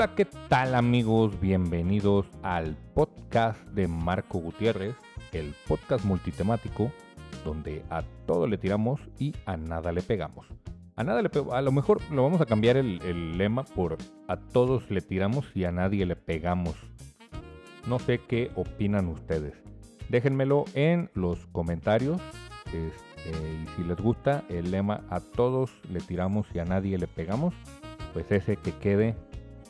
Hola, ¿qué tal amigos? Bienvenidos al podcast de Marco Gutiérrez, el podcast multitemático donde a todo le tiramos y a nada le pegamos. A nada le A lo mejor lo vamos a cambiar el, lema por a todos le tiramos y a nadie le pegamos. No sé qué opinan ustedes. Déjenmelo en los comentarios. Este, y si les gusta el lema a todos le tiramos y a nadie le pegamos, pues ese que quede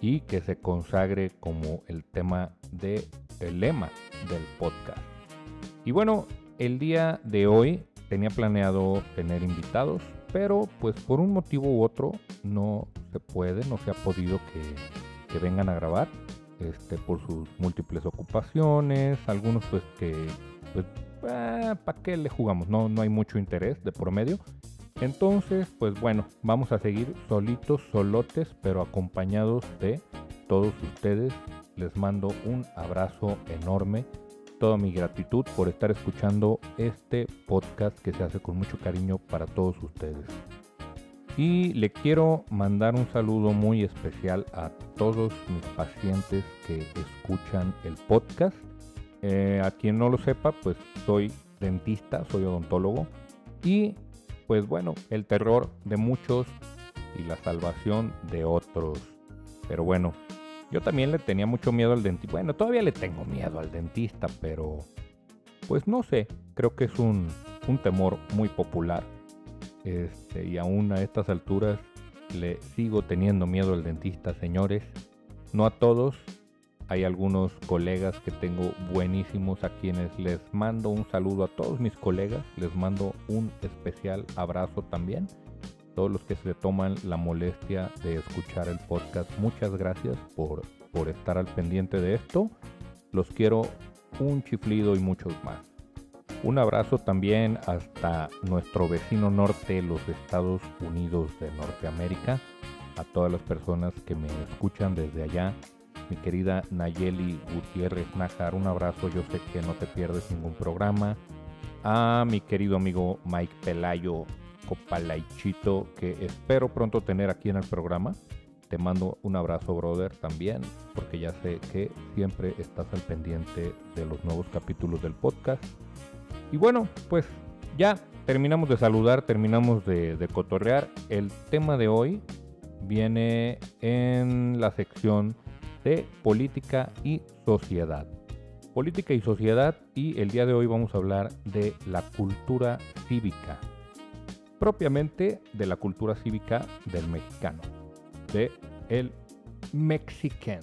y que se consagre como el tema de el lema del podcast. Y bueno, el día de hoy tenía planeado tener invitados, pero pues por un motivo u otro no se puede, no se ha podido que, que vengan a grabar. Este, por sus múltiples ocupaciones, algunos pues que pues, eh, ¿para qué le jugamos? No, no hay mucho interés de por medio. Entonces, pues bueno, vamos a seguir solitos, solotes, pero acompañados de todos ustedes. Les mando un abrazo enorme, toda mi gratitud por estar escuchando este podcast que se hace con mucho cariño para todos ustedes. Y le quiero mandar un saludo muy especial a todos mis pacientes que escuchan el podcast. Eh, a quien no lo sepa, pues soy dentista, soy odontólogo y pues bueno, el terror de muchos y la salvación de otros. Pero bueno, yo también le tenía mucho miedo al dentista. Bueno, todavía le tengo miedo al dentista, pero pues no sé, creo que es un, temor muy popular. Este, y aún a estas alturas le sigo teniendo miedo al dentista, señores. No a todos, hay algunos colegas que tengo buenísimos a quienes les mando un saludo a todos mis colegas. Les mando un especial abrazo también. Todos los que se toman la molestia de escuchar el podcast. Muchas gracias por, por estar al pendiente de esto. Los quiero un chiflido y muchos más. Un abrazo también hasta nuestro vecino norte, los Estados Unidos de Norteamérica. A todas las personas que me escuchan desde allá mi querida Nayeli Gutiérrez Nájar, un abrazo, yo sé que no te pierdes ningún programa. A mi querido amigo Mike Pelayo Copalaichito, que espero pronto tener aquí en el programa. Te mando un abrazo, brother, también, porque ya sé que siempre estás al pendiente de los nuevos capítulos del podcast. Y bueno, pues ya terminamos de saludar, terminamos de, de cotorrear. El tema de hoy viene en la sección de política y sociedad. Política y sociedad y el día de hoy vamos a hablar de la cultura cívica, propiamente de la cultura cívica del mexicano, de el mexican,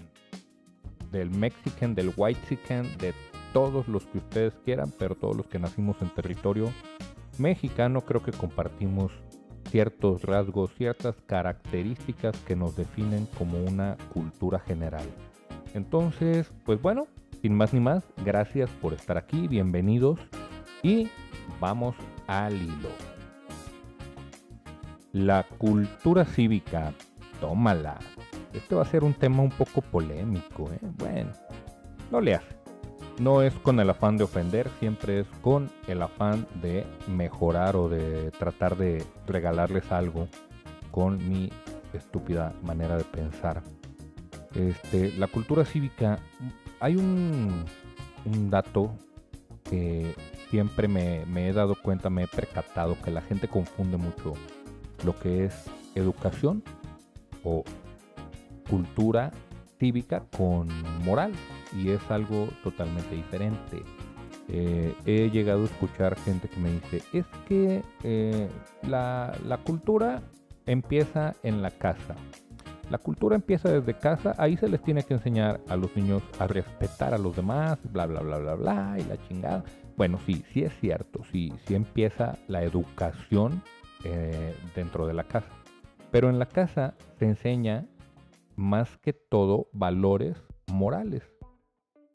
del mexican, del white de todos los que ustedes quieran, pero todos los que nacimos en territorio mexicano creo que compartimos ciertos rasgos, ciertas características que nos definen como una cultura general. Entonces, pues bueno, sin más ni más, gracias por estar aquí, bienvenidos y vamos al hilo. La cultura cívica, tómala. Este va a ser un tema un poco polémico, ¿eh? Bueno, no le hace. No es con el afán de ofender, siempre es con el afán de mejorar o de tratar de regalarles algo con mi estúpida manera de pensar. Este, la cultura cívica, hay un, dato que siempre me, me he dado cuenta, me he percatado que la gente confunde mucho lo que es educación o cultura cívica con moral y es algo totalmente diferente. Eh, he llegado a escuchar gente que me dice, es que eh, la, la cultura empieza en la casa. La cultura empieza desde casa, ahí se les tiene que enseñar a los niños a respetar a los demás, bla, bla, bla, bla, bla, y la chingada. Bueno, sí, sí es cierto, sí, sí empieza la educación eh, dentro de la casa. Pero en la casa se enseña más que todo valores morales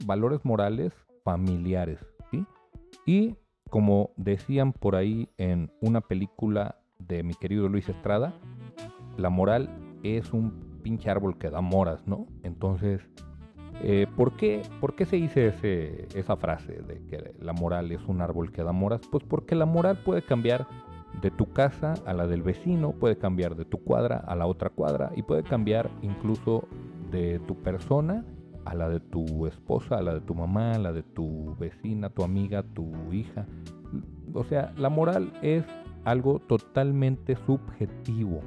valores morales familiares. ¿sí? Y como decían por ahí en una película de mi querido Luis Estrada, la moral es un pinche árbol que da moras, ¿no? Entonces, eh, ¿por, qué, ¿por, qué, se dice ese, esa frase de que la moral es un árbol que da moras? Pues porque la moral puede cambiar de tu casa a la del vecino, puede cambiar de tu cuadra a la otra cuadra y puede cambiar incluso de tu persona a la de tu esposa, a la de tu mamá, a la de tu vecina, tu amiga, tu hija. O sea, la moral es algo totalmente subjetivo.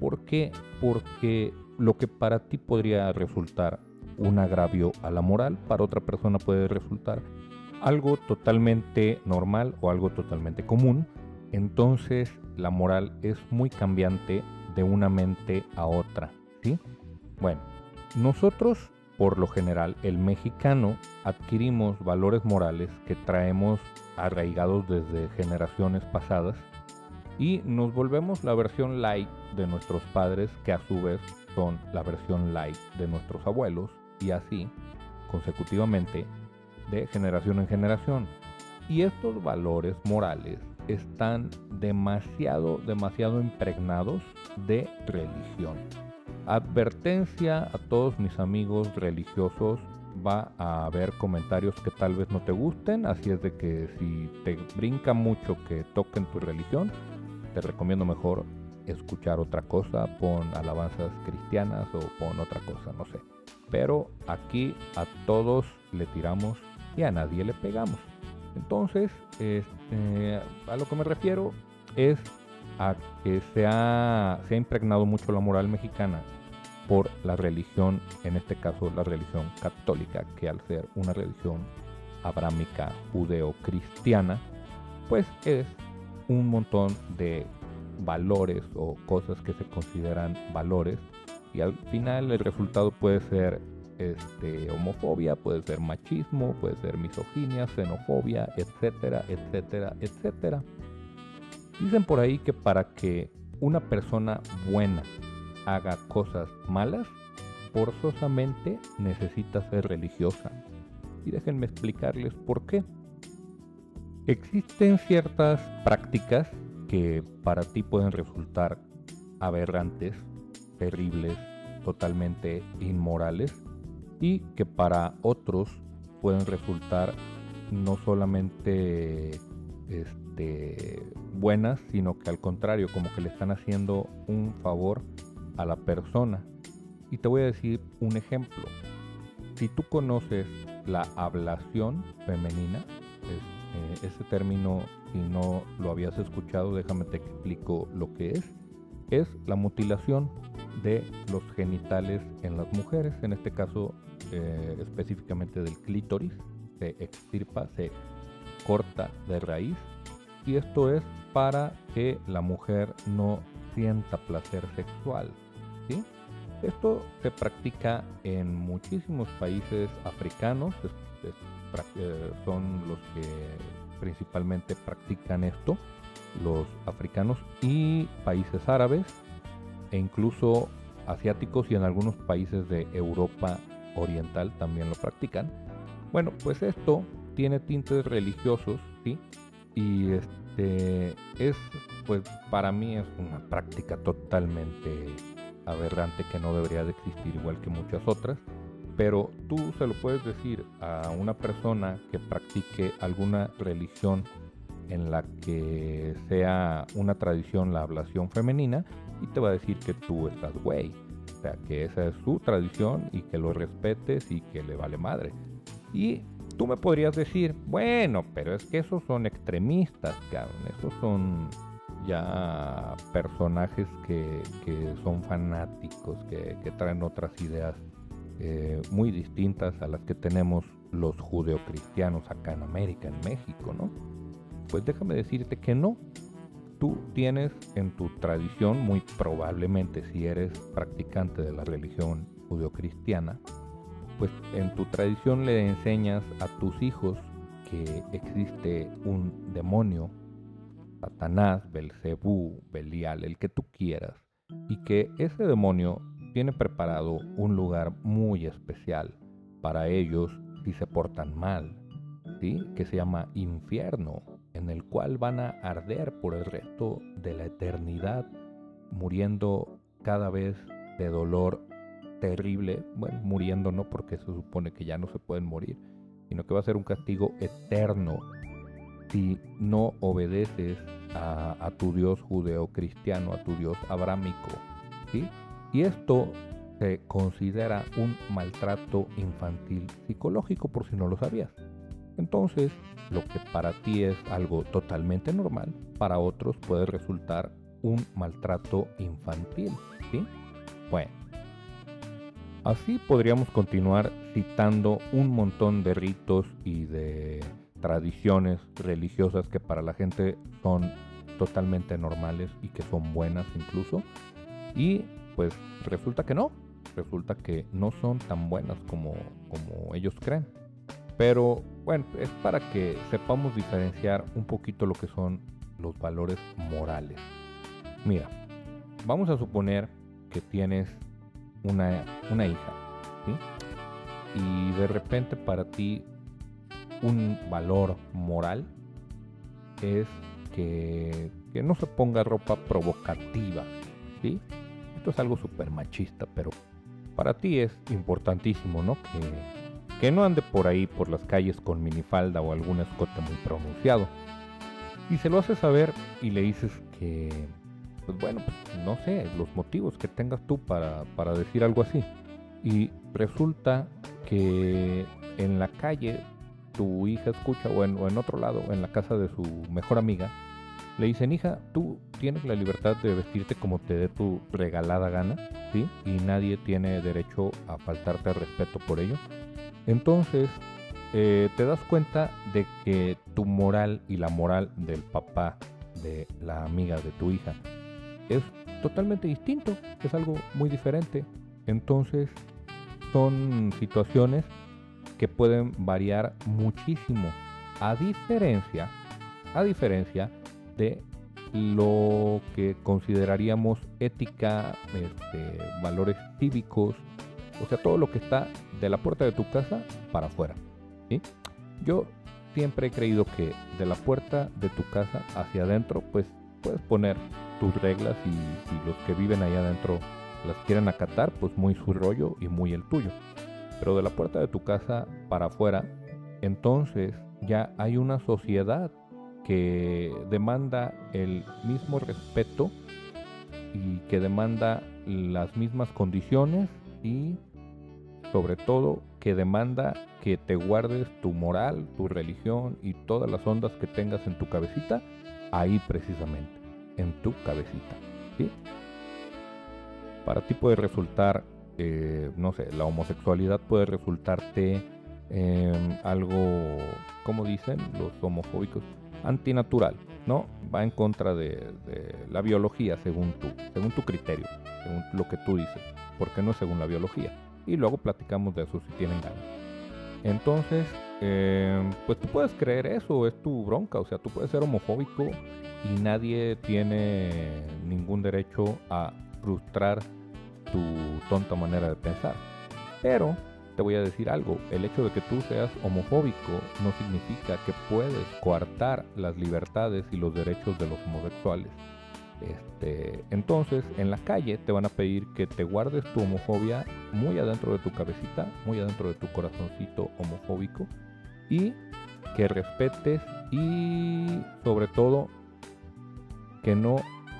¿Por qué? Porque lo que para ti podría resultar un agravio a la moral, para otra persona puede resultar algo totalmente normal o algo totalmente común. Entonces la moral es muy cambiante de una mente a otra. ¿sí? Bueno, nosotros por lo general el mexicano adquirimos valores morales que traemos arraigados desde generaciones pasadas y nos volvemos la versión light de nuestros padres que a su vez son la versión light de nuestros abuelos y así consecutivamente de generación en generación. Y estos valores morales están demasiado, demasiado impregnados de religión. Advertencia a todos mis amigos religiosos, va a haber comentarios que tal vez no te gusten, así es de que si te brinca mucho que toquen tu religión, te recomiendo mejor escuchar otra cosa, pon alabanzas cristianas o pon otra cosa, no sé. Pero aquí a todos le tiramos y a nadie le pegamos. Entonces, este, a lo que me refiero es a que se ha, se ha impregnado mucho la moral mexicana por la religión, en este caso la religión católica, que al ser una religión abrámica judeo-cristiana, pues es un montón de valores o cosas que se consideran valores y al final el resultado puede ser este, homofobia, puede ser machismo, puede ser misoginia, xenofobia, etcétera, etcétera, etcétera. Dicen por ahí que para que una persona buena haga cosas malas, forzosamente necesita ser religiosa. Y déjenme explicarles por qué. Existen ciertas prácticas que para ti pueden resultar aberrantes, terribles, totalmente inmorales y que para otros pueden resultar no solamente este, buenas, sino que al contrario, como que le están haciendo un favor a la persona. Y te voy a decir un ejemplo. Si tú conoces la ablación femenina, eh, ese término, si no lo habías escuchado, déjame te explico lo que es. Es la mutilación de los genitales en las mujeres, en este caso eh, específicamente del clítoris, se extirpa, se corta de raíz y esto es para que la mujer no sienta placer sexual. ¿sí? Esto se practica en muchísimos países africanos, eh, son los que principalmente practican esto, los africanos y países árabes e incluso asiáticos y en algunos países de Europa oriental también lo practican. Bueno, pues esto tiene tintes religiosos, ¿sí? Y este es, pues para mí es una práctica totalmente aberrante que no debería de existir igual que muchas otras. Pero tú se lo puedes decir a una persona que practique alguna religión en la que sea una tradición la ablación femenina y te va a decir que tú estás güey. O sea, que esa es su tradición y que lo respetes y que le vale madre. Y tú me podrías decir, bueno, pero es que esos son extremistas, cabrón. Esos son ya personajes que, son fanáticos, que, traen otras ideas eh, muy distintas a las que tenemos los judeocristianos acá en América, en México, ¿no? Pues déjame decirte que no. Tú tienes en tu tradición, muy probablemente si eres practicante de la religión judeocristiana, pues en tu tradición le enseñas a tus hijos que existe un demonio, Satanás, Belcebú, Belial, el que tú quieras, y que ese demonio tiene preparado un lugar muy especial para ellos si se portan mal, ¿sí? que se llama infierno en el cual van a arder por el resto de la eternidad, muriendo cada vez de dolor terrible, bueno, muriendo no porque se supone que ya no se pueden morir, sino que va a ser un castigo eterno si no obedeces a, tu Dios judeo-cristiano, a tu Dios abrámico. ¿sí? Y esto se considera un maltrato infantil psicológico, por si no lo sabías. Entonces, lo que para ti es algo totalmente normal, para otros puede resultar un maltrato infantil. ¿sí? Bueno, así podríamos continuar citando un montón de ritos y de tradiciones religiosas que para la gente son totalmente normales y que son buenas incluso. Y pues resulta que no, resulta que no son tan buenas como, como ellos creen. Pero bueno, es para que sepamos diferenciar un poquito lo que son los valores morales. Mira, vamos a suponer que tienes una, una hija, Y de repente para ti un valor moral es que, que no se ponga ropa provocativa, ¿sí? Esto es algo súper machista, pero para ti es importantísimo, ¿no? Que, que no ande por ahí por las calles con minifalda o algún escote muy pronunciado. Y se lo haces saber y le dices que, bueno, pues no sé, los motivos que tengas tú para, para decir algo así. Y resulta que en la calle tu hija escucha o en, o en otro lado, en la casa de su mejor amiga, le dicen, hija, tú tienes la libertad de vestirte como te dé tu regalada gana, ¿sí? Y nadie tiene derecho a faltarte al respeto por ello. Entonces, eh, te das cuenta de que tu moral y la moral del papá de la amiga de tu hija es totalmente distinto, es algo muy diferente. Entonces, son situaciones que pueden variar muchísimo. A diferencia, a diferencia de lo que consideraríamos ética, este, valores cívicos, o sea, todo lo que está de la puerta de tu casa para afuera. Yo siempre he creído que de la puerta de tu casa hacia adentro, pues puedes poner tus reglas y si los que viven ahí adentro las quieren acatar, pues muy su rollo y muy el tuyo. Pero de la puerta de tu casa para afuera, entonces ya hay una sociedad que demanda el mismo respeto y que demanda las mismas condiciones y sobre todo que demanda que te guardes tu moral, tu religión y todas las ondas que tengas en tu cabecita ahí precisamente, en tu cabecita. ¿sí? Para ti puede resultar, eh, no sé, la homosexualidad puede resultarte eh, algo, como dicen los homofóbicos, antinatural, ¿no? Va en contra de, la biología según tú, según tu criterio, según lo que tú dices, porque no es según la biología. Y luego platicamos de eso si tienen ganas. Entonces, eh, pues tú puedes creer eso, es tu bronca, o sea, tú puedes ser homofóbico y nadie tiene ningún derecho a frustrar tu tonta manera de pensar. Pero te voy a decir algo, el hecho de que tú seas homofóbico no significa que puedes coartar las libertades y los derechos de los homosexuales. Este, entonces, en la calle te van a pedir que te guardes tu homofobia muy adentro de tu cabecita, muy adentro de tu corazoncito homofóbico y que respetes y sobre todo que no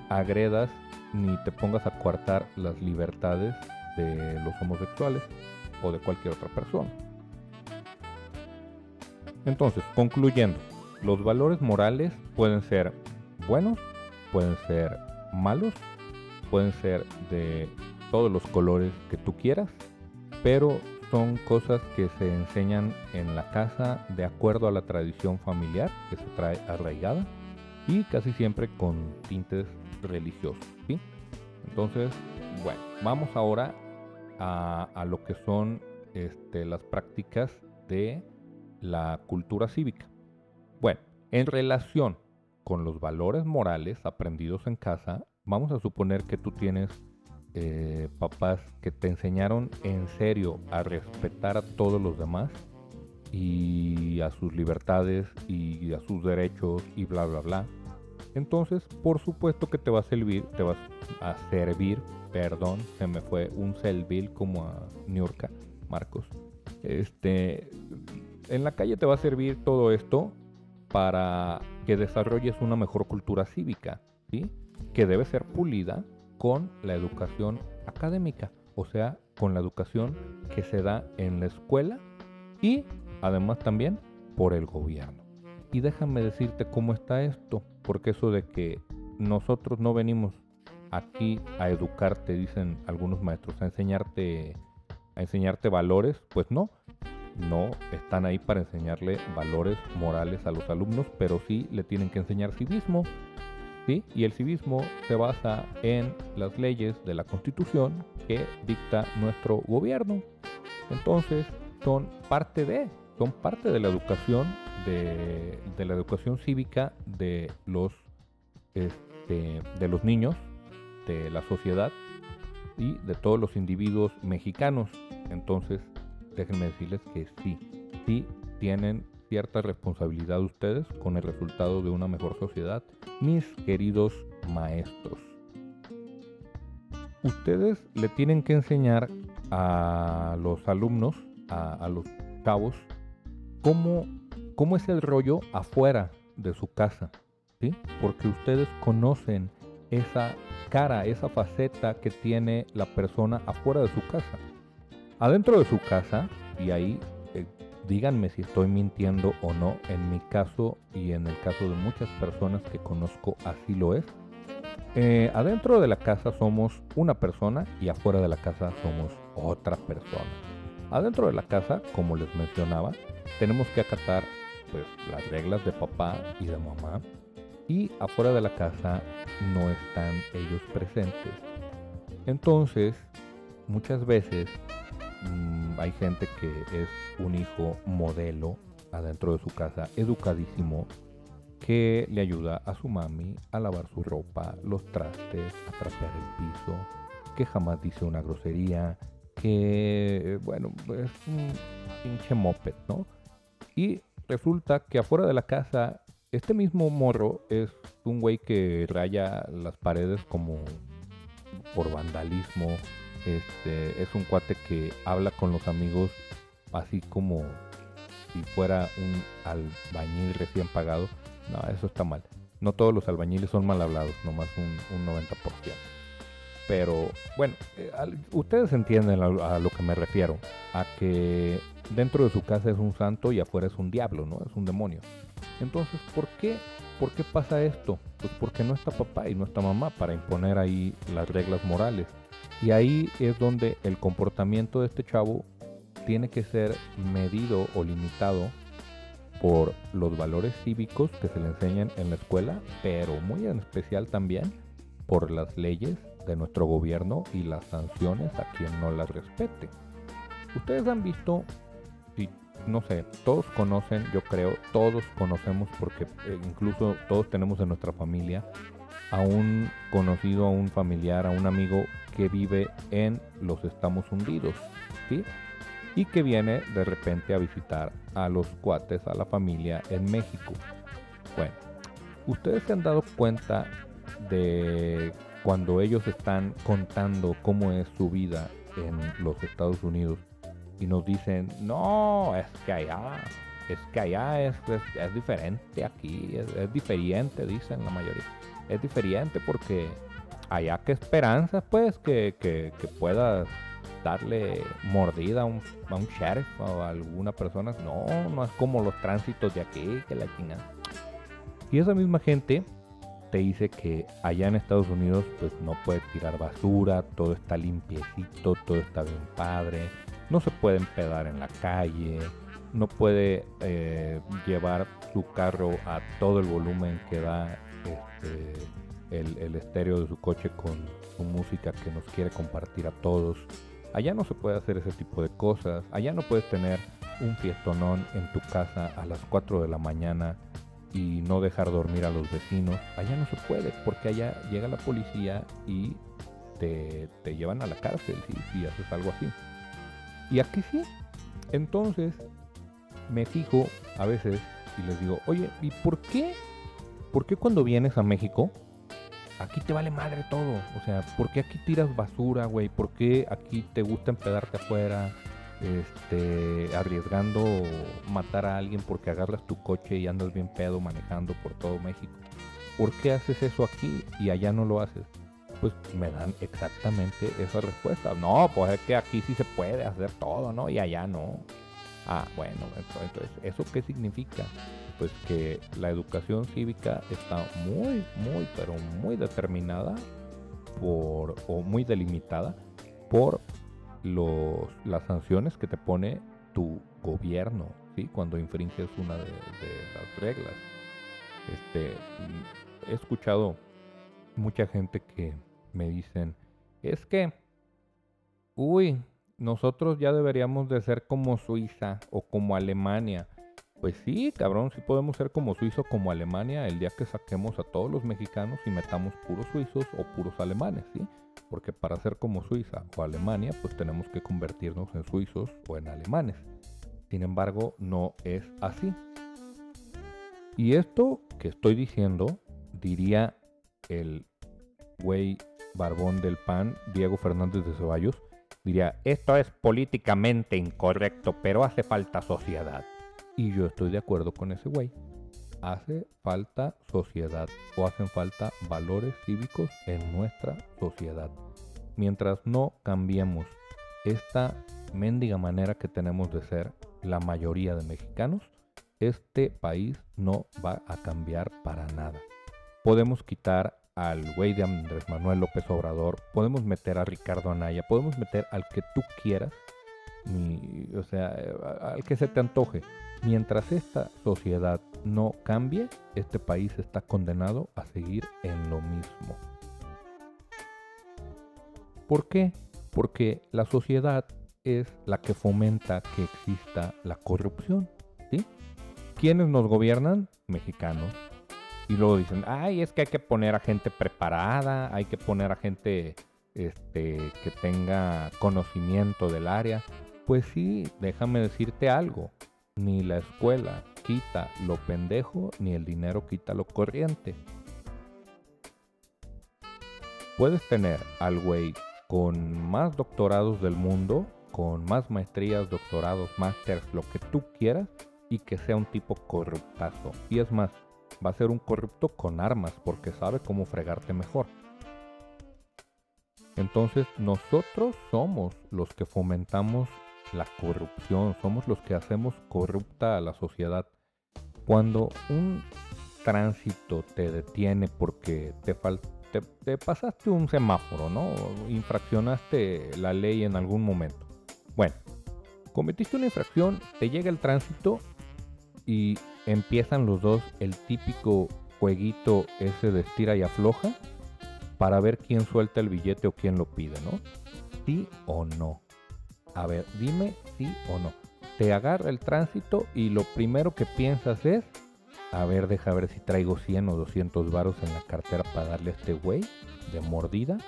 agredas ni te pongas a coartar las libertades de los homosexuales o de cualquier otra persona. Entonces, concluyendo, los valores morales pueden ser buenos, pueden ser malos, pueden ser de todos los colores que tú quieras, pero son cosas que se enseñan en la casa de acuerdo a la tradición familiar que se trae arraigada y casi siempre con tintes religiosos. Entonces, bueno, vamos ahora a, lo que son este, las prácticas de la cultura cívica. Bueno, en relación con los valores morales aprendidos en casa, vamos a suponer que tú tienes eh, papás que te enseñaron en serio a respetar a todos los demás y a sus libertades y a sus derechos y bla bla bla. Entonces, por supuesto que te va a servir, te vas a servir perdón, se me fue un Selville como a Niurka, Marcos. Este, en la calle te va a servir todo esto para que desarrolles una mejor cultura cívica, ¿sí? que debe ser pulida con la educación académica, o sea, con la educación que se da en la escuela y además también por el gobierno. Y déjame decirte cómo está esto, porque eso de que nosotros no venimos aquí a educarte, dicen algunos maestros, a enseñarte a enseñarte valores, pues no. No están ahí para enseñarle valores morales a los alumnos, pero sí le tienen que enseñar civismo. ¿sí? Y el civismo se basa en las leyes de la Constitución que dicta nuestro gobierno. Entonces, son parte de, son parte de la educación, de, de la educación cívica de los, este, de los niños, de la sociedad y de todos los individuos mexicanos. Entonces, déjenme decirles que sí, sí tienen cierta responsabilidad ustedes con el resultado de una mejor sociedad, mis queridos maestros. Ustedes le tienen que enseñar a los alumnos, a, los cabos, cómo, cómo es el rollo afuera de su casa, ¿sí? Porque ustedes conocen esa cara, esa faceta que tiene la persona afuera de su casa. Adentro de su casa, y ahí eh, díganme si estoy mintiendo o no, en mi caso y en el caso de muchas personas que conozco así lo es. Eh, adentro de la casa somos una persona y afuera de la casa somos otra persona. Adentro de la casa, como les mencionaba, tenemos que acatar pues, las reglas de papá y de mamá, y afuera de la casa no están ellos presentes. Entonces, muchas veces mm, hay gente que es un hijo modelo adentro de su casa, educadísimo, que le ayuda a su mami a lavar su ropa, los trastes, a trapear el piso, que jamás dice una grosería, que, bueno, es un pinche moped, ¿no? Y resulta que afuera de la casa este mismo morro es un güey que raya las paredes como por vandalismo. Este es un cuate que habla con los amigos así como si fuera un albañil recién pagado. No, eso está mal. No todos los albañiles son mal hablados, nomás un, un 90%. Pero bueno, eh, ustedes entienden a, lo que me refiero. A que dentro de su casa es un santo y afuera es un diablo, ¿no? Es un demonio. Entonces, ¿por qué? ¿Por qué pasa esto? Pues porque no está papá y no está mamá para imponer ahí las reglas morales. Y ahí es donde el comportamiento de este chavo tiene que ser medido o limitado por los valores cívicos que se le enseñan en la escuela, pero muy en especial también por las leyes de nuestro gobierno y las sanciones a quien no las respete. Ustedes han visto no sé, todos conocen, yo creo, todos conocemos porque eh, incluso todos tenemos en nuestra familia a un conocido, a un familiar, a un amigo que vive en los Estamos Hundidos, ¿sí? Y que viene de repente a visitar a los cuates, a la familia en México. Bueno, ustedes se han dado cuenta de cuando ellos están contando cómo es su vida en los Estados Unidos y nos dicen, no, es que allá, es que allá es, es, diferente aquí, es, diferente, dicen la mayoría. Es diferente porque allá que esperanza, pues, que, que, puedas darle mordida a un, a un sheriff o a alguna persona. No, no es como los tránsitos de aquí, que la chingada. Y esa misma gente te dice que allá en Estados Unidos pues no puedes tirar basura, todo está limpiecito, todo está bien padre, no se puede empedar en la calle, no puede eh, llevar su carro a todo el volumen que da este, el, estéreo de su coche con su música que nos quiere compartir a todos. Allá no se puede hacer ese tipo de cosas. Allá no puedes tener un fiestonón en tu casa a las 4 de la mañana y no dejar dormir a los vecinos. Allá no se puede porque allá llega la policía y te, llevan a la cárcel si haces algo así. Y aquí sí. Entonces me fijo a veces y les digo, oye, ¿y por qué? ¿Por qué cuando vienes a México aquí te vale madre todo? O sea, ¿por qué aquí tiras basura, güey? ¿Por qué aquí te gusta empedarte afuera? Este, arriesgando matar a alguien porque agarras tu coche y andas bien pedo manejando por todo México. ¿Por qué haces eso aquí y allá no lo haces? Pues me dan exactamente esa respuesta. No, pues es que aquí sí se puede hacer todo, ¿no? Y allá no. Ah, bueno, entonces, ¿eso qué significa? Pues que la educación cívica está muy, muy, pero muy determinada por, o muy delimitada por los, las sanciones que te pone tu gobierno, ¿sí? Cuando infringes una de, de las reglas. Este, he escuchado mucha gente que me dicen, es que, uy, nosotros ya deberíamos de ser como Suiza o como Alemania. Pues sí, cabrón, sí podemos ser como Suiza o como Alemania el día que saquemos a todos los mexicanos y metamos puros suizos o puros alemanes, ¿sí? Porque para ser como Suiza o Alemania, pues tenemos que convertirnos en suizos o en alemanes. Sin embargo, no es así. Y esto que estoy diciendo, diría el güey barbón del PAN, Diego Fernández de Ceballos, diría, esto es políticamente incorrecto, pero hace falta sociedad. Y yo estoy de acuerdo con ese güey. Hace falta sociedad o hacen falta valores cívicos en nuestra sociedad. Mientras no cambiemos esta mendiga manera que tenemos de ser la mayoría de mexicanos, este país no va a cambiar para nada. Podemos quitar al güey de Andrés Manuel López Obrador, podemos meter a Ricardo Anaya, podemos meter al que tú quieras, o sea, al que se te antoje. Mientras esta sociedad no cambie, este país está condenado a seguir en lo mismo. ¿Por qué? Porque la sociedad es la que fomenta que exista la corrupción. ¿sí? ¿Quiénes nos gobiernan? Mexicanos. Y luego dicen, ay, es que hay que poner a gente preparada, hay que poner a gente este, que tenga conocimiento del área. Pues sí, déjame decirte algo. Ni la escuela quita lo pendejo, ni el dinero quita lo corriente. Puedes tener al güey con más doctorados del mundo, con más maestrías, doctorados, másters, lo que tú quieras, y que sea un tipo corruptazo. Y es más, va a ser un corrupto con armas porque sabe cómo fregarte mejor. Entonces nosotros somos los que fomentamos la corrupción, somos los que hacemos corrupta a la sociedad. Cuando un tránsito te detiene porque te, te, pasaste un semáforo, ¿no? Infraccionaste la ley en algún momento. Bueno, cometiste una infracción, te llega el tránsito y empiezan los dos el típico jueguito ese de estira y afloja para ver quién suelta el billete o quién lo pide, ¿no? ¿Sí o no? A ver, dime sí o no. Te agarra el tránsito y lo primero que piensas es, a ver, deja ver si traigo 100 o 200 varos en la cartera para darle a este güey de mordida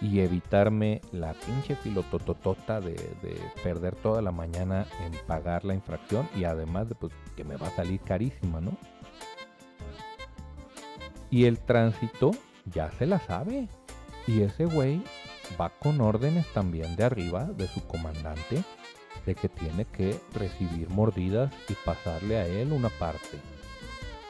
y evitarme la pinche filotototota de, de, perder toda la mañana en pagar la infracción y además de pues, que me va a salir carísima, ¿no? Y el tránsito ya se la sabe. Y ese güey va con órdenes también de arriba de su comandante de que tiene que recibir mordidas y pasarle a él una parte.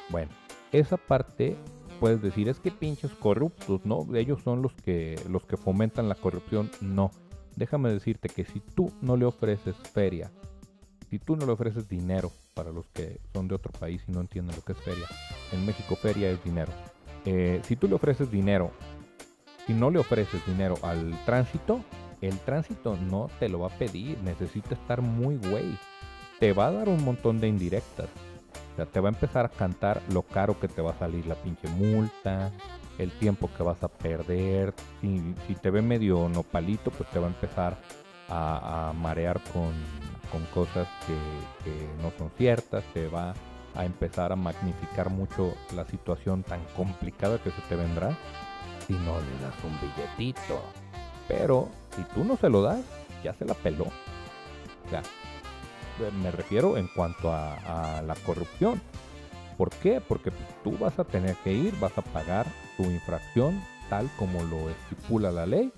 Bueno, esa parte puedes decir, es que pinches corruptos, ¿no? Ellos son los que, los que fomentan la corrupción. No. Déjame decirte que si tú no le ofreces feria, si tú no le ofreces dinero para los que son de otro país y no entienden lo que es feria, en México feria es dinero. Eh, si tú le ofreces dinero, si no le ofreces dinero al tránsito, el tránsito no te lo va a pedir, necesita estar muy güey. Te va a dar un montón de indirectas o sea, te va a empezar a cantar lo caro que te va a salir la pinche multa, el tiempo que vas a perder. Si, te ve medio nopalito, pues te va a empezar a, marear con, cosas que, que, no son ciertas. Te va a empezar a magnificar mucho la situación tan complicada que se te vendrá si no le das un billetito. Pero si tú no se lo das, ya se la peló. O sea, me refiero en cuanto a, la corrupción. ¿Por qué? Porque tú vas a tener que ir, vas a pagar tu infracción tal como lo estipula la ley.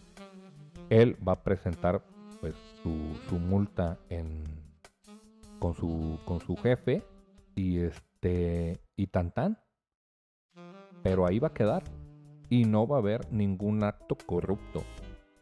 Él va a presentar pues su, multa en, con, su, con su jefe y este y tan tan. Pero ahí va a quedar. y no va a haber ningún acto corrupto.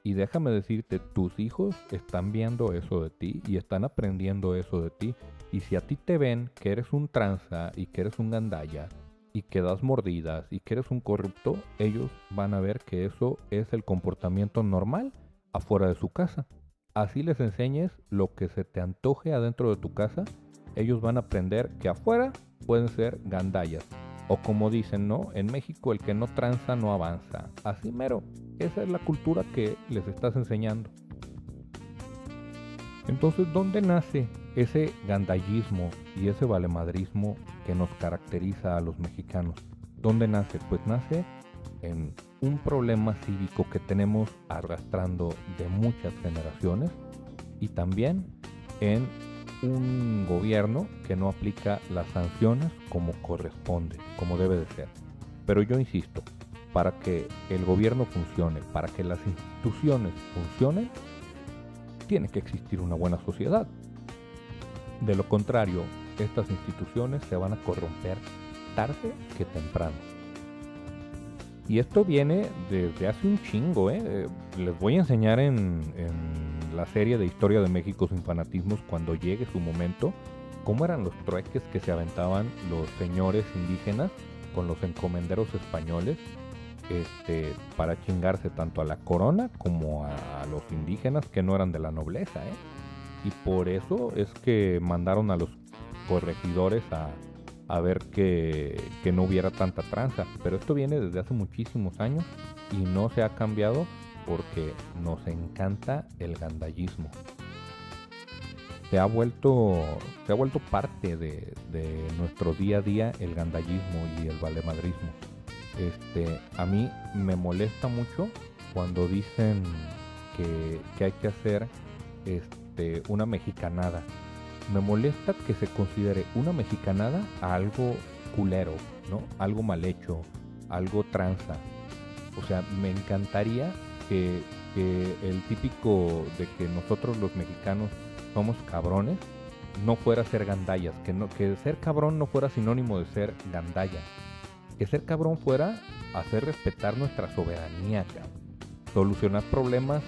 Y déjame decirte, tus hijos están viendo eso de ti y están aprendiendo eso de ti. Y si a ti te ven que eres un tranza y que eres un gandaya y que das mordidas y que eres un corrupto, ellos van a ver que eso es el comportamiento normal afuera de su casa. Así les enseñes lo que se te antoje adentro de tu casa, ellos van a aprender que afuera pueden ser gandayas. O como dicen, ¿no? En México el que no tranza no avanza. Así mero. Esa es la cultura que les estás enseñando. Entonces, ¿dónde nace ese gandallismo y ese valemadrismo que nos caracteriza a los mexicanos? ¿Dónde nace? Pues nace en un problema cívico que tenemos arrastrando de muchas generaciones y también en un gobierno que no aplica las sanciones como corresponde, como debe de ser. Pero yo insisto, para que el gobierno funcione, para que las instituciones funcionen, tiene que existir una buena sociedad. De lo contrario, estas instituciones se van a corromper tarde que temprano. Y esto viene desde hace un chingo, ¿eh? eh les voy a enseñar en, en, la serie de Historia de México sin fanatismos cuando llegue su momento, cómo eran los trueques que se aventaban los señores indígenas con los encomenderos españoles este, para chingarse tanto a la corona como a, los indígenas que no eran de la nobleza. ¿eh? Y por eso es que mandaron a los corregidores a, a ver que, que, no hubiera tanta tranza. Pero esto viene desde hace muchísimos años y no se ha cambiado porque nos encanta el gandallismo. Se ha vuelto, se ha vuelto parte de, nuestro día a día el gandallismo y el valemadrismo. Este, a mí me molesta mucho cuando dicen que, que hay que hacer este, una mexicanada me molesta que se considere una mexicanada a algo culero, ¿no? Algo mal hecho, algo tranza. O sea, me encantaría que, el típico de que nosotros los mexicanos somos cabrones no fuera ser gandallas, que, no, que ser cabrón no fuera sinónimo de ser gandalla. Que ser cabrón fuera hacer respetar nuestra soberanía, solucionar problemas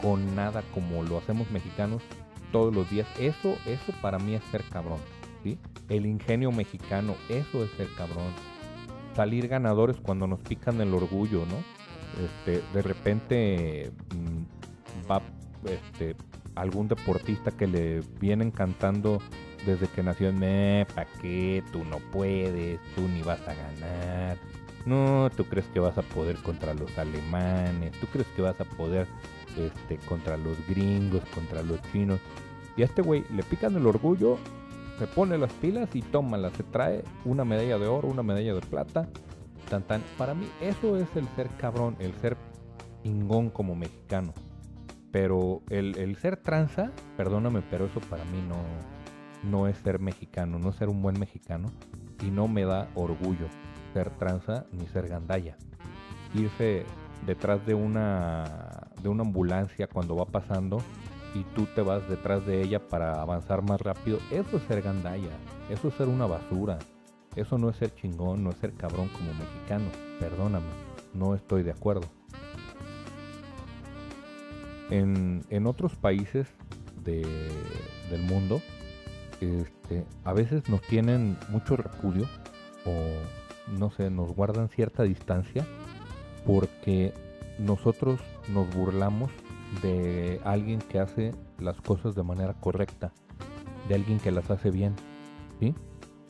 con nada como lo hacemos mexicanos todos los días. Eso, eso para mí es ser cabrón. ¿sí? El ingenio mexicano, eso es ser cabrón. Salir ganadores cuando nos pican el orgullo, ¿no? Este, de repente mm, va este, algún deportista que le vienen cantando desde que nació en eh, ¿pa' qué? Tú no puedes, tú ni vas a ganar. No, tú crees que vas a poder contra los alemanes, tú crees que vas a poder este, contra los gringos, contra los chinos. Y a este güey le pican el orgullo, se pone las pilas y tómala. Se trae una medalla de oro, una medalla de plata. Para mí eso es el ser cabrón, el ser ingón como mexicano. Pero el, ser tranza, perdóname, pero eso para mí no, no es ser mexicano, no ser un buen mexicano. Y no me da orgullo ser tranza ni ser gandalla. Irse detrás de una, de una ambulancia cuando va pasando y tú te vas detrás de ella para avanzar más rápido, eso es ser gandalla, eso es ser una basura, eso no es ser chingón, no es ser cabrón como mexicano, perdóname, no estoy de acuerdo. En, en otros países del mundo, este, a veces nos tienen mucho repudio o no sé, nos guardan cierta distancia porque nosotros nos burlamos de alguien que hace las cosas de manera correcta, de alguien que las hace bien. ¿sí?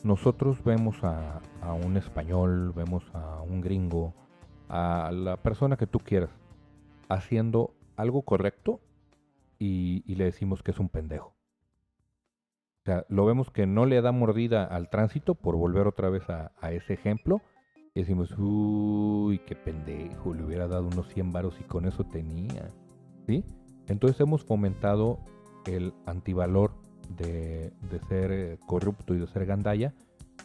Nosotros vemos a, un español, vemos a un gringo, a la persona que tú quieras, haciendo algo correcto y, le decimos que es un pendejo. O sea, lo vemos que no le da mordida al tránsito, por volver otra vez a, a ese ejemplo, y decimos, uy, qué pendejo, le hubiera dado unos 100 varos y con eso tenía. Entonces hemos fomentado el antivalor de, ser eh, corrupto y de ser gandalla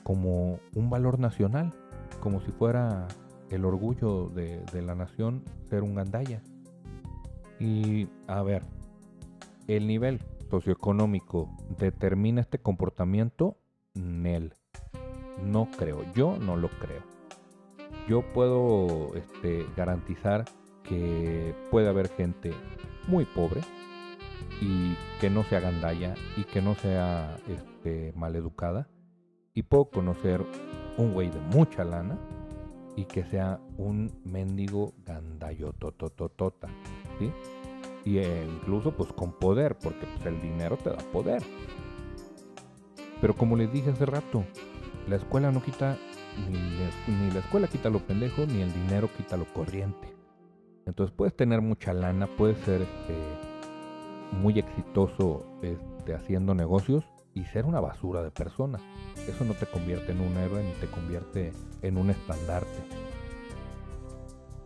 como un valor nacional, como si fuera el orgullo de, la nación ser un gandalla. Y a ver, el nivel socioeconómico determina este comportamiento, Nel. No creo, yo no lo creo. yo puedo este, garantizar que puede haber gente muy pobre y que no sea gandalla y que no sea este, maleducada. Y puedo conocer un güey de mucha lana y que sea un mendigo gandallo totototota, ¿sí? Y eh, incluso pues con poder, porque el dinero te da poder. Pero como les dije hace rato, la escuela no quita, ni, la escuela quita lo pendejo, ni el dinero quita lo corriente. Entonces puedes tener mucha lana, puedes ser este, muy exitoso este, haciendo negocios y ser una basura de persona. Eso no te convierte en un héroe ni te convierte en un estandarte.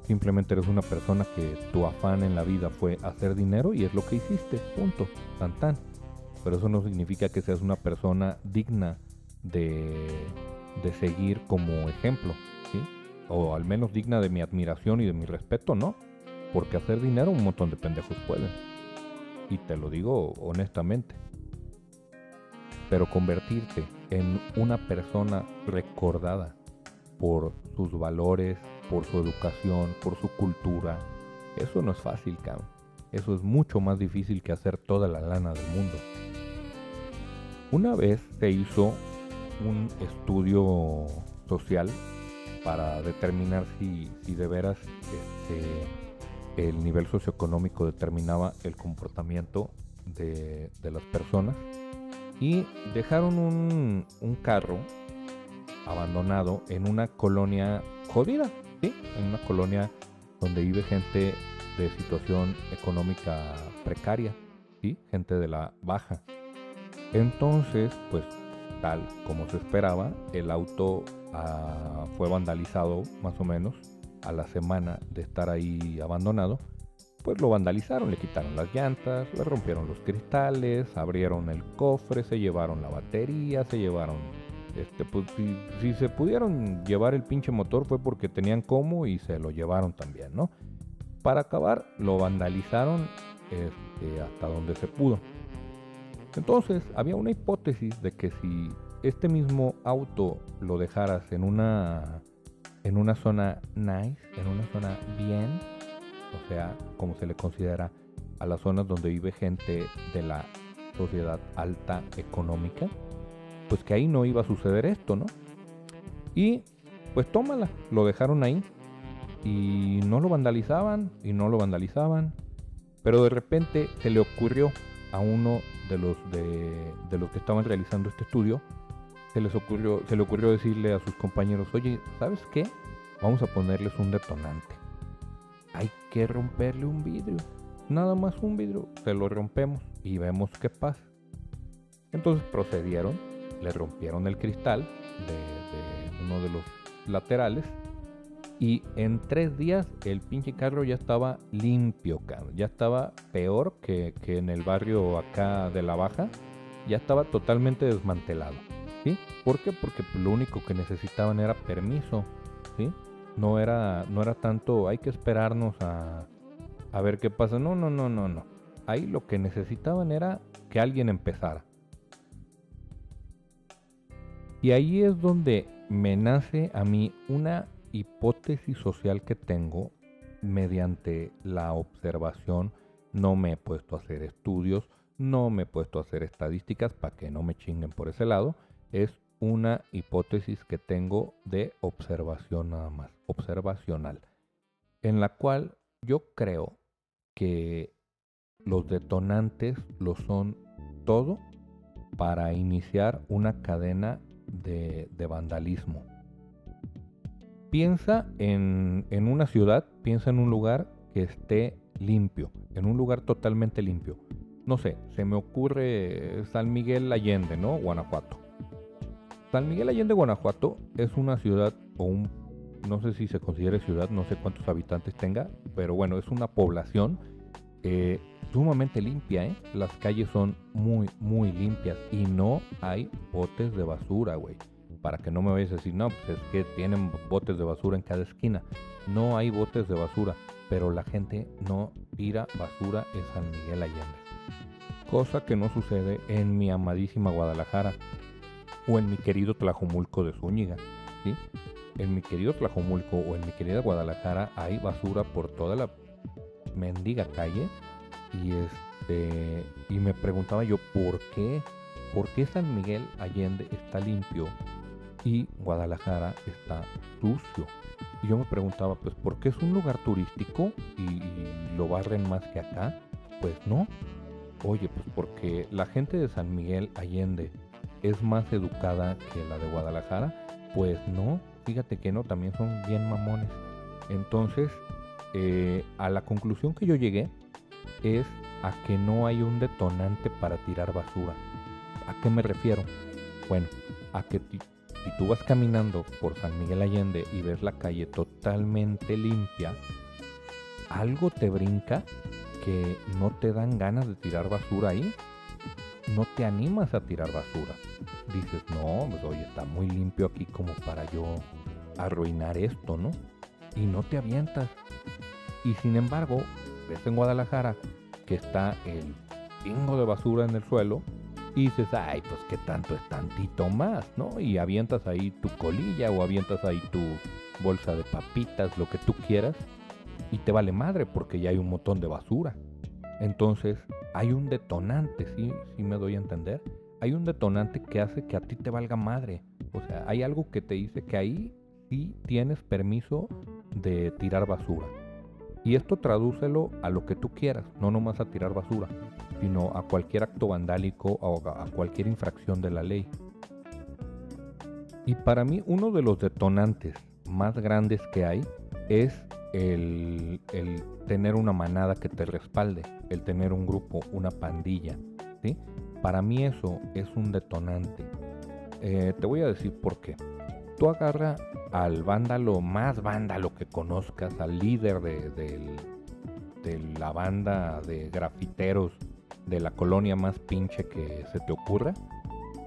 Simplemente eres una persona que tu afán en la vida fue hacer dinero y es lo que hiciste, punto, tan tan. Pero eso no significa que seas una persona digna de, de seguir como ejemplo. O al menos digna de mi admiración y de mi respeto, ¿no? Porque hacer dinero un montón de pendejos pueden. Y te lo digo honestamente. Pero convertirte en una persona recordada por sus valores, por su educación, por su cultura, eso no es fácil, cabrón. Eso es mucho más difícil que hacer toda la lana del mundo. Una vez se hizo un estudio social para determinar si, si de veras este, el nivel socioeconómico determinaba el comportamiento de, las personas y dejaron un, carro abandonado en una colonia jodida, ¿sí? en una colonia donde vive gente de situación económica precaria, ¿sí? gente de la baja. Entonces, pues tal como se esperaba, el auto ah, fue vandalizado más o menos a la semana de estar ahí abandonado, pues lo vandalizaron, le quitaron las llantas, le rompieron los cristales, abrieron el cofre, se llevaron la batería, se llevaron... Este, pues si, se pudieron llevar el pinche motor fue porque tenían cómo y se lo llevaron también, ¿no? Para acabar, lo vandalizaron este, hasta donde se pudo. Entonces, había una hipótesis de que si este mismo auto lo dejaras en una en una zona nice, en una zona bien, o sea, como se le considera a las zonas donde vive gente de la sociedad alta económica, pues que ahí no iba a suceder esto, ¿no? Y pues tómala, lo dejaron ahí y no lo vandalizaban y no lo vandalizaban, pero de repente se le ocurrió a uno de los de, de los que estaban realizando este estudio se les ocurrió, se le ocurrió decirle a sus compañeros, oye, ¿sabes qué? Vamos a ponerles un detonante. Hay que romperle un vidrio. Nada más un vidrio. Se lo rompemos y vemos qué pasa. Entonces procedieron, le rompieron el cristal de, uno de los laterales y en tres días el pinche carro ya estaba limpio, Ya estaba peor que, que en el barrio acá de la baja. Ya estaba totalmente desmantelado. ¿Por qué? Porque lo único que necesitaban era permiso, ¿sí? No era, no era tanto, hay que esperarnos a, a ver qué pasa. No, no, no, no, no. Ahí lo que necesitaban era que alguien empezara. Y ahí es donde me nace a mí una hipótesis social que tengo mediante la observación. No me he puesto a hacer estudios, no me he puesto a hacer estadísticas para que no me chinguen por ese lado es una hipótesis que tengo de observación nada más, observacional, en la cual yo creo que los detonantes lo son todo para iniciar una cadena de, vandalismo. Piensa en, en una ciudad, piensa en un lugar que esté limpio, en un lugar totalmente limpio. No sé, se me ocurre San Miguel Allende, ¿no? Guanajuato San Miguel Allende, Guanajuato, es una ciudad o un, no sé si se considere ciudad, no sé cuántos habitantes tenga, pero bueno, es una población eh, sumamente limpia, ¿eh? Las calles son muy, muy limpias y no hay botes de basura, güey. Para que no me vayas a decir, no, pues es que tienen botes de basura en cada esquina. No hay botes de basura, pero la gente no tira basura en San Miguel Allende. Cosa que no sucede en mi amadísima Guadalajara o en mi querido Tlajumulco de Zúñiga. ¿sí? en mi querido Tlajomulco o en mi querida Guadalajara hay basura por toda la mendiga calle y este y me preguntaba yo por qué por qué San Miguel Allende está limpio y Guadalajara está sucio y yo me preguntaba pues por qué es un lugar turístico y lo barren más que acá pues no oye pues porque la gente de San Miguel Allende es más educada que la de Guadalajara pues no fíjate que no también son bien mamones entonces eh, a la conclusión que yo llegué es a que no hay un detonante para tirar basura. ¿A qué me refiero? Bueno, a que si tú vas caminando por San Miguel Allende y ves la calle totalmente limpia, algo te brinca que no te dan ganas de tirar basura ahí. No te animas a tirar basura. Dices, no, pues oye, está muy limpio aquí como para yo arruinar esto, ¿no? Y no te avientas. Y sin embargo, ves en Guadalajara que está el pingo de basura en el suelo y dices, ay, pues qué tanto es tantito más, ¿no? Y avientas ahí tu colilla o avientas ahí tu bolsa de papitas, lo que tú quieras, y te vale madre porque ya hay un montón de basura. Entonces, hay un detonante, ¿sí? ¿Sí me doy a entender? Hay un detonante que hace que a ti te valga madre. O sea, hay algo que te dice que ahí sí tienes permiso de tirar basura. Y esto tradúcelo a lo que tú quieras, no nomás a tirar basura, sino a cualquier acto vandálico o a cualquier infracción de la ley. Y para mí uno de los detonantes más grandes que hay es el, tener una manada que te respalde, el tener un grupo, una pandilla. ¿sí? Para mí eso es un detonante. Eh, te voy a decir por qué. Tú agarra al vándalo más vándalo que conozcas, al líder de, la banda de grafiteros de la colonia más pinche que se te ocurra,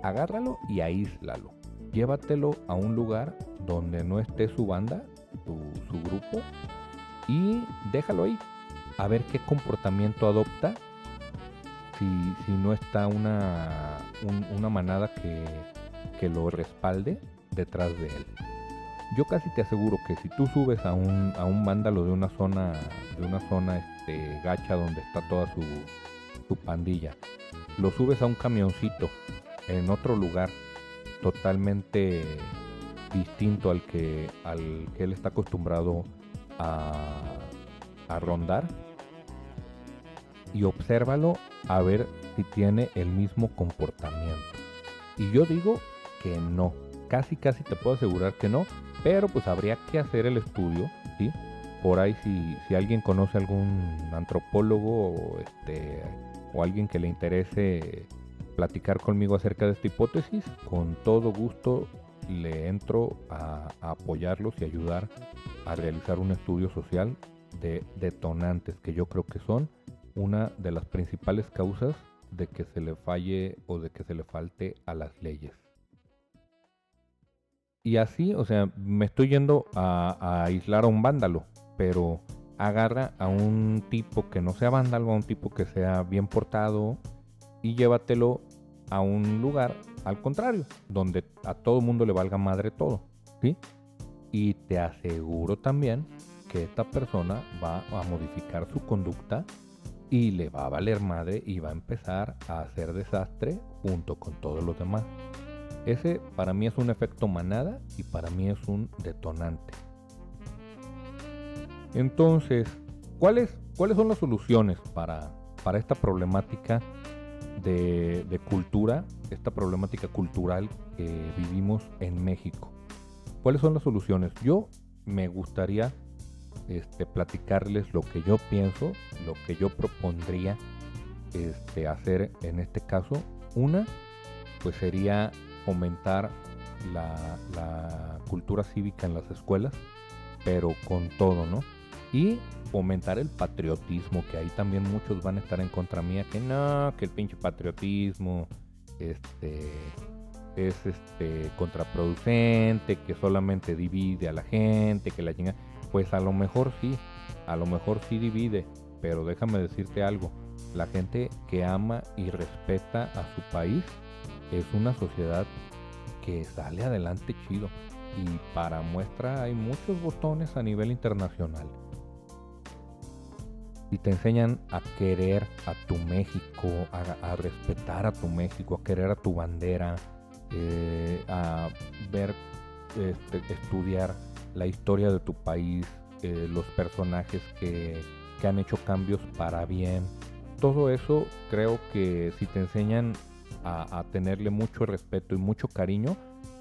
agárralo y aíslalo. Llévatelo a un lugar donde no esté su banda, su, grupo, y déjalo ahí. A ver qué comportamiento adopta si, si no está una, una manada que, que lo respalde detrás de él. Yo casi te aseguro que si tú subes a un, a un vándalo de una zona, de una zona este, gacha donde está toda su, su pandilla, lo subes a un camioncito en otro lugar totalmente distinto al que, al que él está acostumbrado a, rondar y obsérvalo a ver si tiene el mismo comportamiento. Y yo digo que no, casi casi te puedo asegurar que no, pero pues habría que hacer el estudio, ¿sí? Por ahí si, si alguien conoce algún antropólogo este, o alguien que le interese platicar conmigo acerca de esta hipótesis, con todo gusto le entro a, apoyarlos y ayudar a realizar un estudio social de detonantes que yo creo que son una de las principales causas de que se le falle o de que se le falte a las leyes. Y así, o sea, me estoy yendo a, aislar a un vándalo, pero agarra a un tipo que no sea vándalo, a un tipo que sea bien portado y llévatelo a un lugar al contrario, donde a todo mundo le valga madre todo, ¿sí? Y te aseguro también que esta persona va a modificar su conducta y le va a valer madre y va a empezar a hacer desastre junto con todos los demás. Ese para mí es un efecto manada y para mí es un detonante. Entonces, ¿cuáles, cuáles son las soluciones para, para esta problemática de, cultura, esta problemática cultural que vivimos en México? ¿Cuáles son las soluciones? Yo me gustaría este, platicarles lo que yo pienso, lo que yo propondría este, hacer en este caso. Una, pues sería fomentar la, cultura cívica en las escuelas, pero con todo, ¿no? Y fomentar el patriotismo, que ahí también muchos van a estar en contra mía, que no, que el pinche patriotismo este, es este, contraproducente, que solamente divide a la gente, que la chinga. Pues a lo mejor sí, a lo mejor sí divide, pero déjame decirte algo, la gente que ama y respeta a su país es una sociedad que sale adelante chido. y para muestra hay muchos botones a nivel internacional. Y te enseñan a querer a tu México, a, respetar a tu México, a querer a tu bandera, eh, a ver, este, estudiar la historia de tu país, eh, los personajes que, que han hecho cambios para bien. Todo eso creo que si te enseñan a, tenerle mucho respeto y mucho cariño,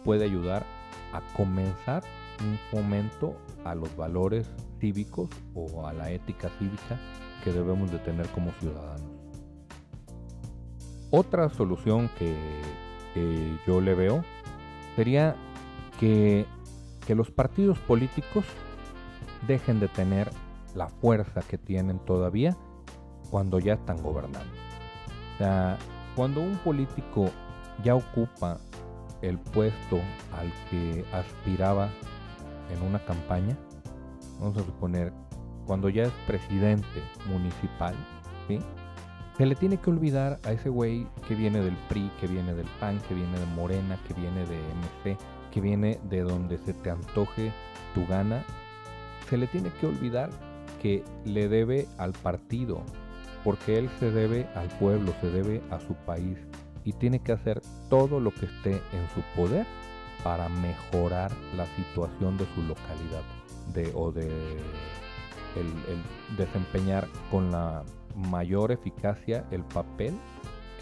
puede ayudar a comenzar un fomento a los valores cívicos o a la ética cívica que debemos de tener como ciudadanos. Otra solución que, yo le veo sería que, que los partidos políticos dejen de tener la fuerza que tienen todavía cuando ya están gobernando. O sea, cuando un político ya ocupa el puesto al que aspiraba en una campaña, vamos a suponer, cuando ya es presidente municipal, se le tiene que olvidar a ese güey que viene del PRI, que viene del PAN, que viene de Morena, que viene de MC, que viene de donde se te antoje tu gana. Se le tiene que olvidar que le debe al partido, porque él se debe al pueblo, se debe a su país y tiene que hacer todo lo que esté en su poder para mejorar la situación de su localidad de, o de desempeñar con la mayor eficacia el papel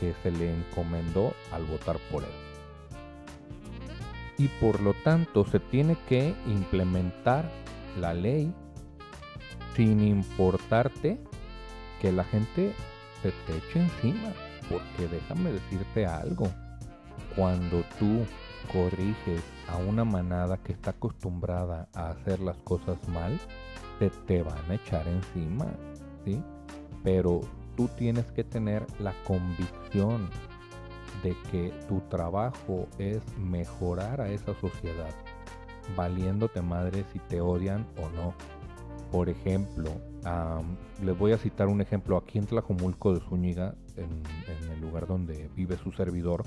que se le encomendó al votar por él. Y por lo tanto se tiene que implementar la ley sin importarte que la gente se te eche encima. Porque déjame decirte algo. Cuando tú corriges a una manada que está acostumbrada a hacer las cosas mal, se te van a echar encima. ¿sí? Pero tú tienes que tener la convicción de que tu trabajo es mejorar a esa sociedad, valiéndote madre si te odian o no. Por ejemplo, les voy a citar un ejemplo aquí en Tlajomulco de Zúñiga, en, el lugar donde vive su servidor.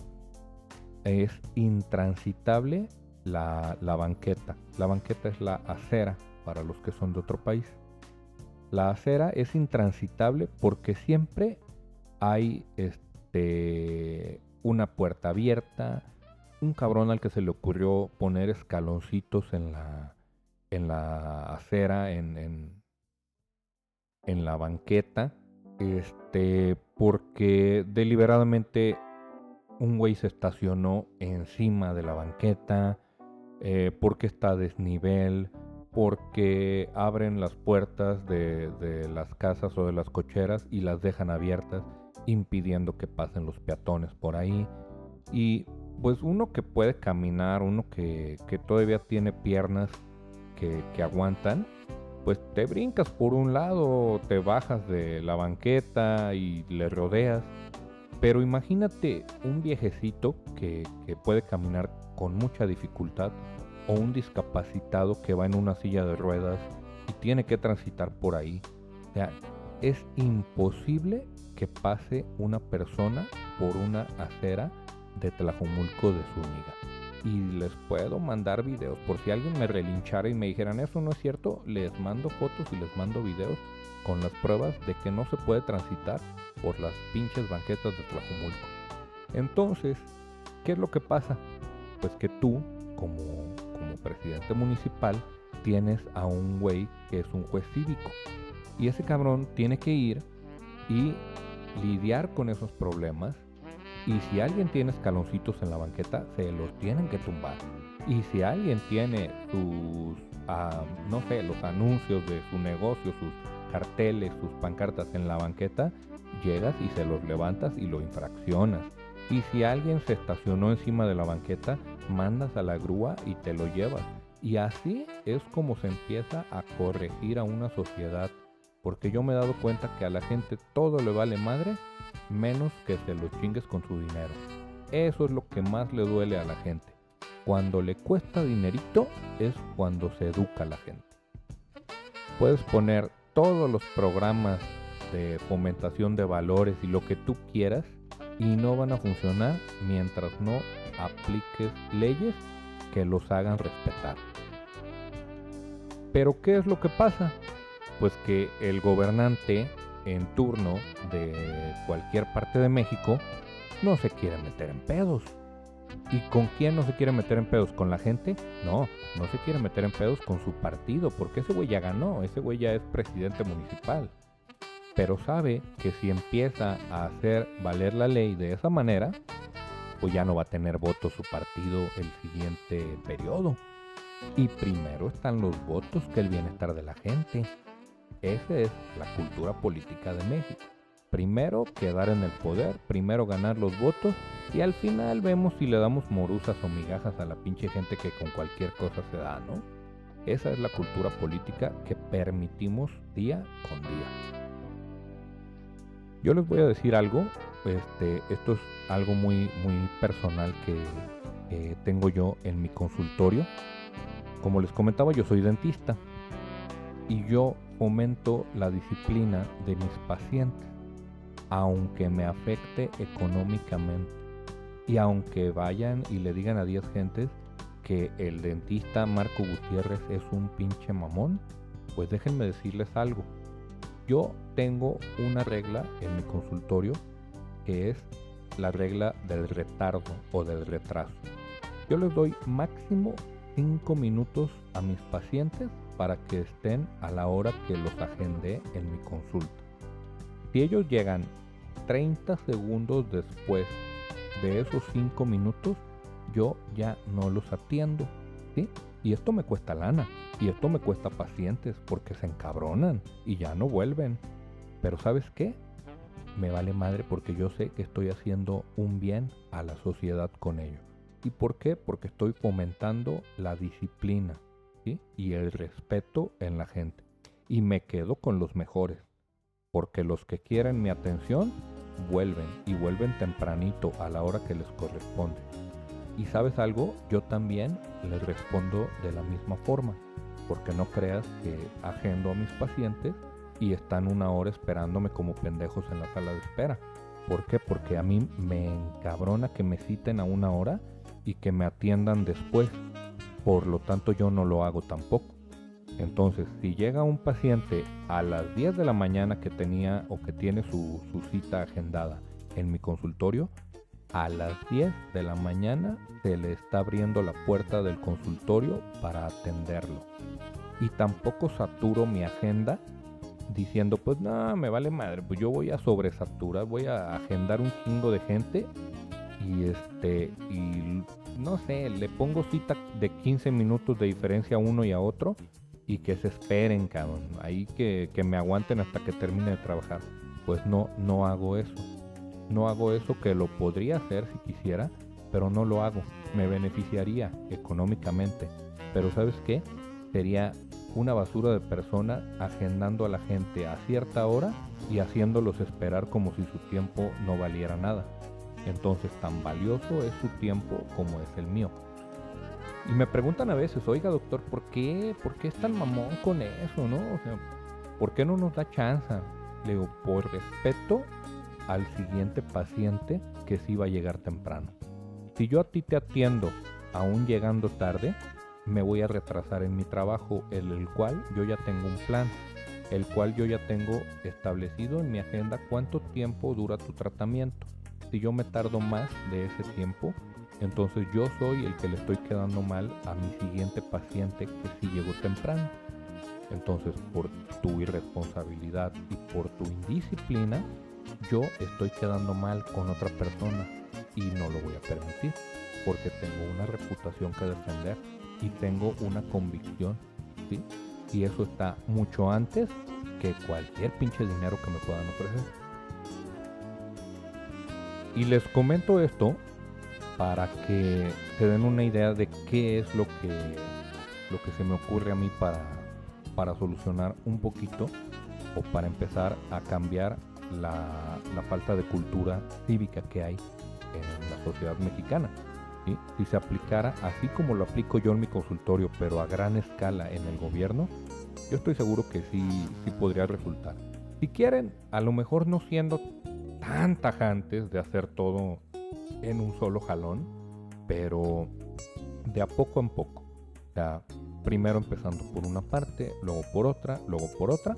Es intransitable la, banqueta. La banqueta es la acera para los que son de otro país. La acera es intransitable porque siempre hay este, una puerta abierta, un cabrón al que se le ocurrió poner escaloncitos en la, en la acera, en, en, la banqueta, este, porque deliberadamente un güey se estacionó encima de la banqueta, eh, porque está a desnivel, porque abren las puertas de, las casas o de las cocheras y las dejan abiertas, impidiendo que pasen los peatones por ahí. Y pues uno que puede caminar, uno que todavía tiene piernas que, aguantan, pues te brincas por un lado, te bajas de la banqueta y le rodeas. Pero imagínate un viejecito que, puede caminar con mucha dificultad o un discapacitado que va en una silla de ruedas y tiene que transitar por ahí. O es imposible que pase una persona por una acera de Tlajomulco de Zúñiga y les puedo mandar videos. Por si alguien me relinchara y me dijeran eso no es cierto, les mando fotos y les mando videos con las pruebas de que no se puede transitar por las pinches banquetas de Tlajumulco. Entonces, ¿qué es lo que pasa? Pues que tú, como, como presidente municipal, tienes a un güey que es un juez cívico. Y ese cabrón tiene que ir y lidiar con esos problemas y si alguien tiene escaloncitos en la banqueta, se los tienen que tumbar. Y si alguien tiene sus, ah, no sé, los anuncios de su negocio, sus carteles, sus pancartas en la banqueta, llegas y se los levantas y lo infraccionas. Y si alguien se estacionó encima de la banqueta, mandas a la grúa y te lo llevas. Y así es como se empieza a corregir a una sociedad. Porque yo me he dado cuenta que a la gente todo le vale madre menos que se lo chingues con su dinero. Eso es lo que más le duele a la gente. Cuando le cuesta dinerito es cuando se educa a la gente. Puedes poner todos los programas de fomentación de valores y lo que tú quieras y no van a funcionar mientras no apliques leyes que los hagan respetar. Pero ¿qué es lo que pasa? Pues que el gobernante en turno de cualquier parte de México no se quiere meter en pedos. ¿Y con quién no se quiere meter en pedos? ¿Con la gente? No, no se quiere meter en pedos con su partido, porque ese güey ya ganó, ese güey ya es presidente municipal. Pero sabe que si empieza a hacer valer la ley de esa manera, pues ya no va a tener votos su partido el siguiente periodo. Y primero están los votos que el bienestar de la gente. Esa es la cultura política de México. Primero quedar en el poder, primero ganar los votos y al final vemos si le damos morusas o migajas a la pinche gente que con cualquier cosa se da, ¿no? Esa es la cultura política que permitimos día con día. Yo les voy a decir algo, este, esto es algo muy, muy personal que eh, tengo yo en mi consultorio. Como les comentaba, yo soy dentista y yo fomento la disciplina de mis pacientes aunque me afecte económicamente. Y aunque vayan y le digan a 10 gentes que el dentista Marco Gutiérrez es un pinche mamón, pues déjenme decirles algo. Yo tengo una regla en mi consultorio que es la regla del retardo o del retraso. Yo les doy máximo 5 minutos a mis pacientes para que estén a la hora que los agendé en mi consulta. Si ellos llegan 30 segundos después de esos 5 minutos, yo ya no los atiendo. ¿sí? Y esto me cuesta lana. Y esto me cuesta pacientes porque se encabronan y ya no vuelven. Pero ¿sabes qué? Me vale madre porque yo sé que estoy haciendo un bien a la sociedad con ello. ¿Y por qué? Porque estoy fomentando la disciplina y el respeto en la gente. Y me quedo con los mejores porque los que quieren mi atención vuelven y vuelven tempranito a la hora que les corresponde. Y sabes algo, yo también les respondo de la misma forma, porque no creas que agendo a mis pacientes y están una hora esperándome como pendejos en la sala de espera. ¿Por qué? Porque a mí me encabrona que me citen a una hora y que me atiendan después. Por lo tanto yo no lo hago tampoco. Entonces, si llega un paciente a las 10 de la mañana que tenía o que tiene su, cita agendada en mi consultorio, a las 10 de la mañana se le está abriendo la puerta del consultorio para atenderlo. Y tampoco saturo mi agenda diciendo, pues no, me vale madre, pues yo voy a sobresaturar, voy a agendar un chingo de gente y este, y no sé, le pongo cita de 15 minutos de diferencia a uno y a otro y que se esperen, cabrón. Ahí que, que, me aguanten hasta que termine de trabajar. Pues no, no hago eso. No hago eso que lo podría hacer si quisiera, pero no lo hago. Me beneficiaría económicamente. Pero ¿sabes qué? Sería una basura de persona agendando a la gente a cierta hora y haciéndolos esperar como si su tiempo no valiera nada. Entonces tan valioso es su tiempo como es el mío. Y me preguntan a veces, oiga doctor, ¿por qué? ¿Por qué es tan mamón con eso, no? O sea, ¿por qué no nos da chance? Le digo, por respeto al siguiente paciente que sí va a llegar temprano. Si yo a ti te atiendo aún llegando tarde, me voy a retrasar en mi trabajo, en el cual yo ya tengo un plan, el cual yo ya tengo establecido en mi agenda cuánto tiempo dura tu tratamiento. Si yo me tardo más de ese tiempo, entonces yo soy el que le estoy quedando mal a mi siguiente paciente que sí llegó temprano. Entonces por tu irresponsabilidad y por tu indisciplina, yo estoy quedando mal con otra persona y no lo voy a permitir porque tengo una reputación que defender y tengo una convicción. Y eso está mucho antes que cualquier pinche dinero que me puedan ofrecer. Y les comento esto para que se den una idea de qué es lo que, lo que se me ocurre a mí para, para solucionar un poquito o para empezar a cambiar la, falta de cultura cívica que hay en la sociedad mexicana. Si se aplicara así como lo aplico yo en mi consultorio, pero a gran escala en el gobierno, yo estoy seguro que sí, sí podría resultar. Si quieren, a lo mejor no siendo tan tajantes de hacer todo en un solo jalón, pero de a poco en poco. Primero empezando por una parte, luego por otra, luego por otra.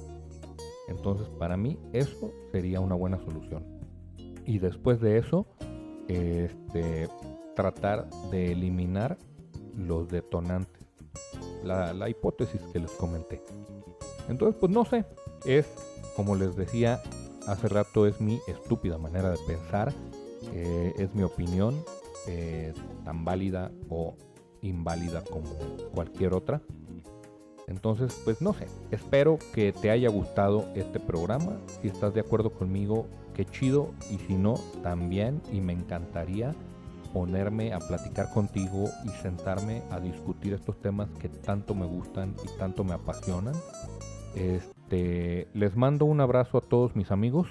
Entonces para mí eso sería una buena solución. Y después de eso, este, tratar de eliminar los detonantes. La, la hipótesis que les comenté. Entonces, pues no sé, es como les decía hace rato, es mi estúpida manera de pensar, eh, es mi opinión, eh, tan válida o inválida como cualquier otra. Entonces, pues no sé, espero que te haya gustado este programa. Si estás de acuerdo conmigo, qué chido. Y si no, también. Y me encantaría ponerme a platicar contigo y sentarme a discutir estos temas que tanto me gustan y tanto me apasionan. Este, les mando un abrazo a todos mis amigos,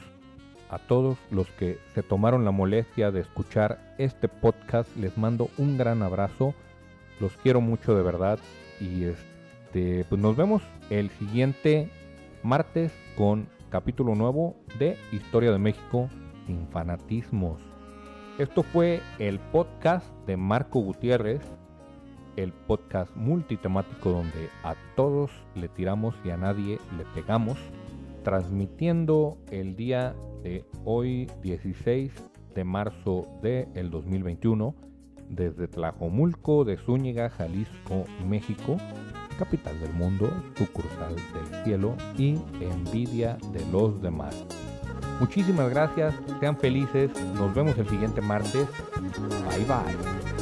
a todos los que se tomaron la molestia de escuchar este podcast. Les mando un gran abrazo. Los quiero mucho de verdad y este, pues nos vemos el siguiente martes con capítulo nuevo de Historia de México sin fanatismos. Esto fue el podcast de Marco Gutiérrez el podcast multitemático donde a todos le tiramos y a nadie le pegamos, transmitiendo el día de hoy 16 de marzo del 2021 desde Tlajomulco de Zúñiga, Jalisco, México, capital del mundo, sucursal del cielo y envidia de los demás. Muchísimas gracias, sean felices, nos vemos el siguiente martes. Bye bye.